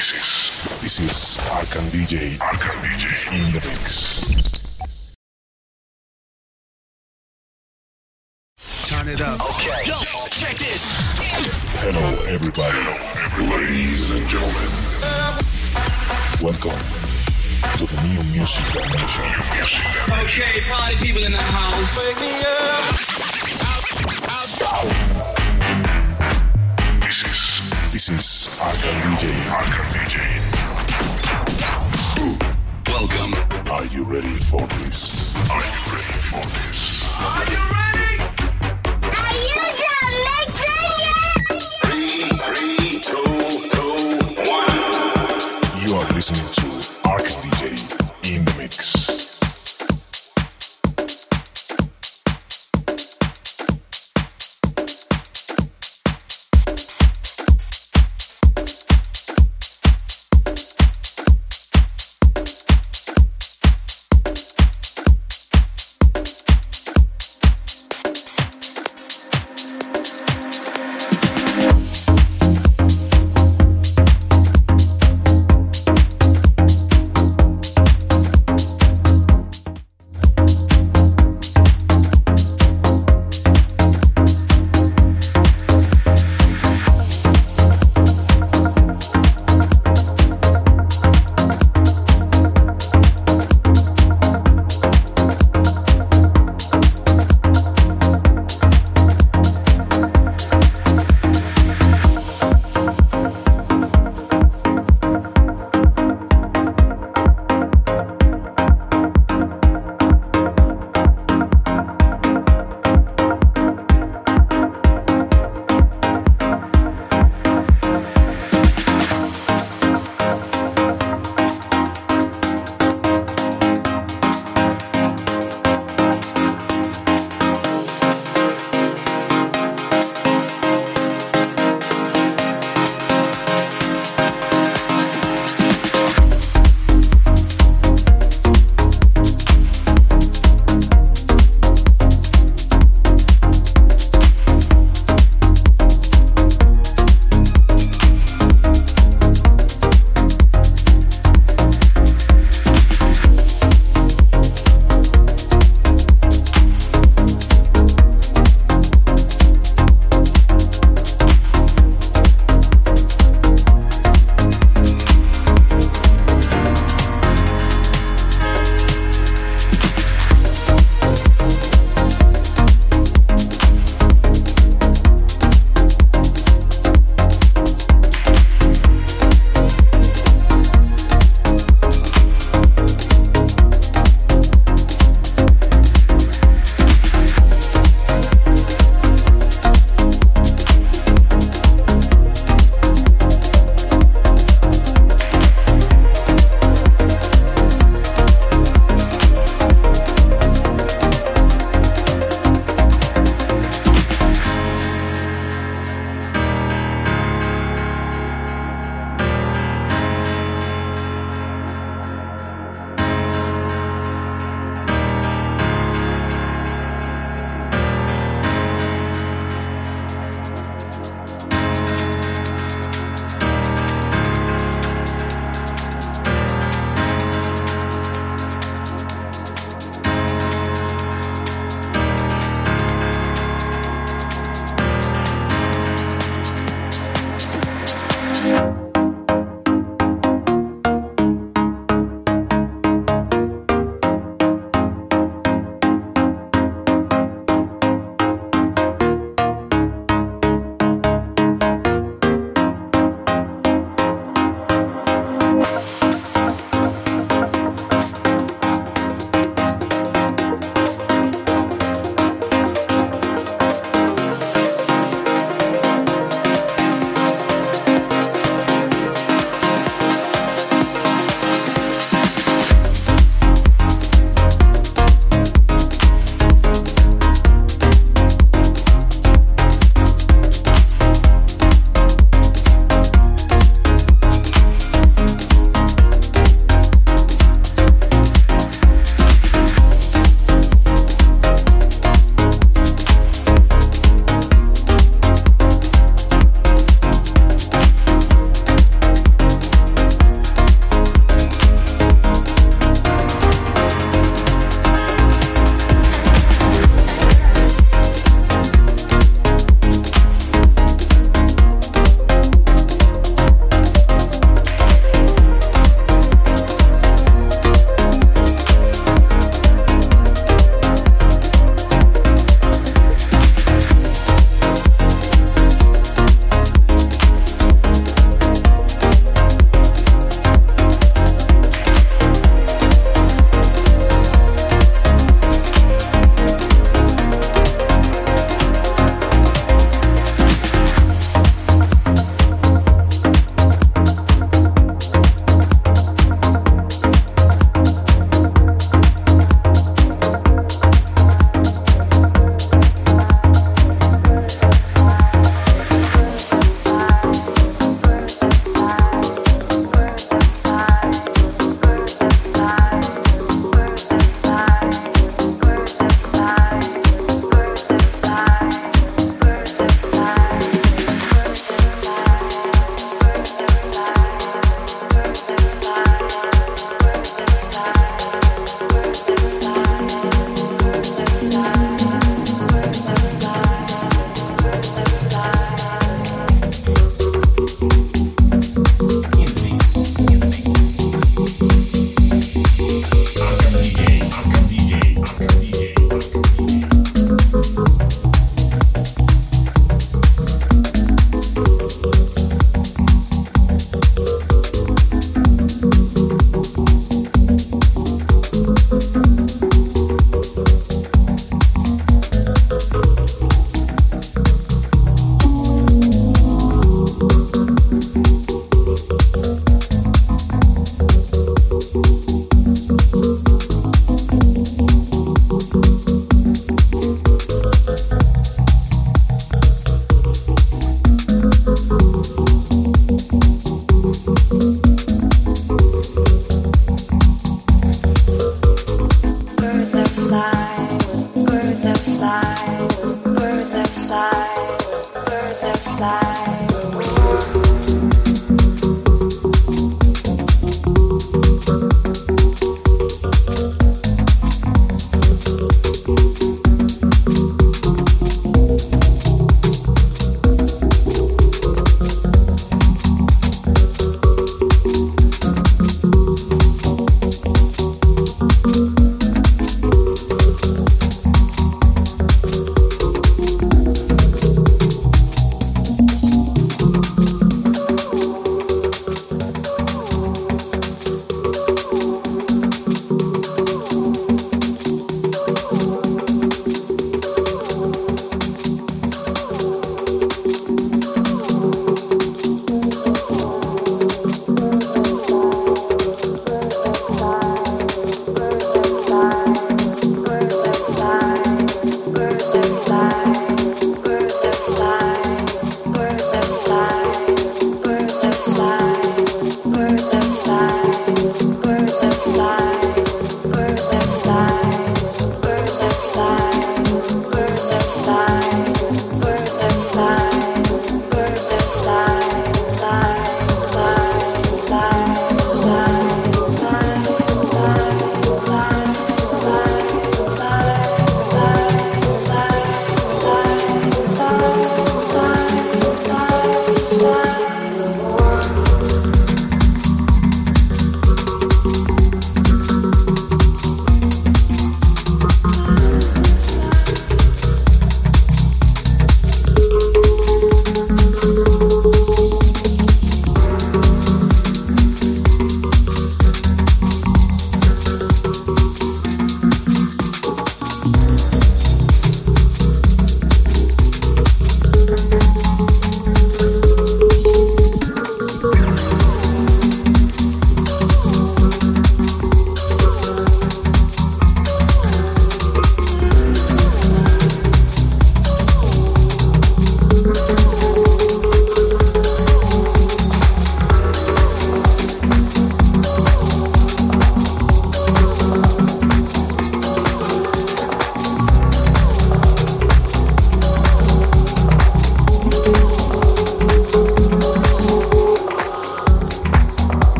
This is Arkan DJ. Arkan DJ in the mix. Turn it up. Okay. Yo, check this. Hello, everybody. Ladies and gentlemen. Welcome to the new music dimension. Okay, party people in the house. Wake me up. This is this is Arkan DJ. Arkan DJ. Welcome. Are you ready for this? Are you ready for this? Are you done mixing yet? Three, three, two, two, one. You are listening to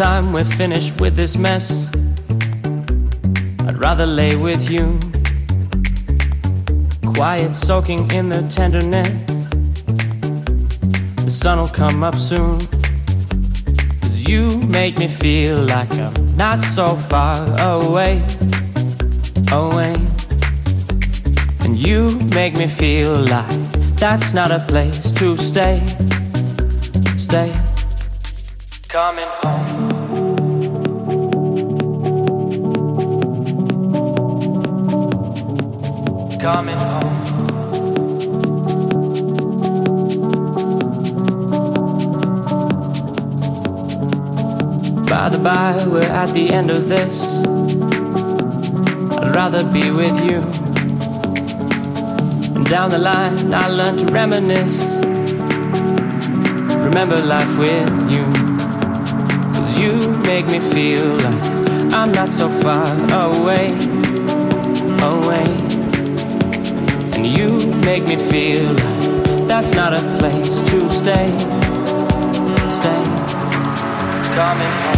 time we're finished with this mess, I'd rather lay with you. Quiet, soaking in the tenderness. The sun'll come up soon. Cause you make me feel like I'm not so far away, away. And you make me feel like that's not a place to stay, stay coming home. Coming home. By the by, we're at the end of this. I'd rather be with you. And down the line, I learned to reminisce. Remember life with you. Cause you make me feel like I'm not so far away, away. And you make me feel like that's not a place to stay, stay. Coming home.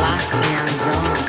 lost in our zone.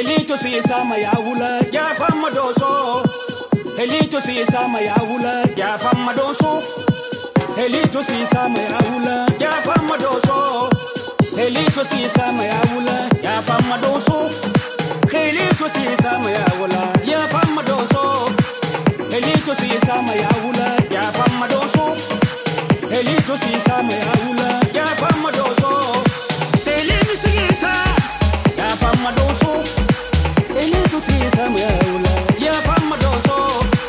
Elito si sama ya wula ya fama doso. Elito si sama ya wula ya fama doso. Elito si sama ya wula ya fama doso. Elito si sama ya wula ya fama doso. Elito si sama ya wula ya fama doso. Elito si sama ya wula ya fama doso. Elito si sama ya wula ya fama doso. Si sama ya fama doso. Ele tu si Yeah, ula Ya famma doso.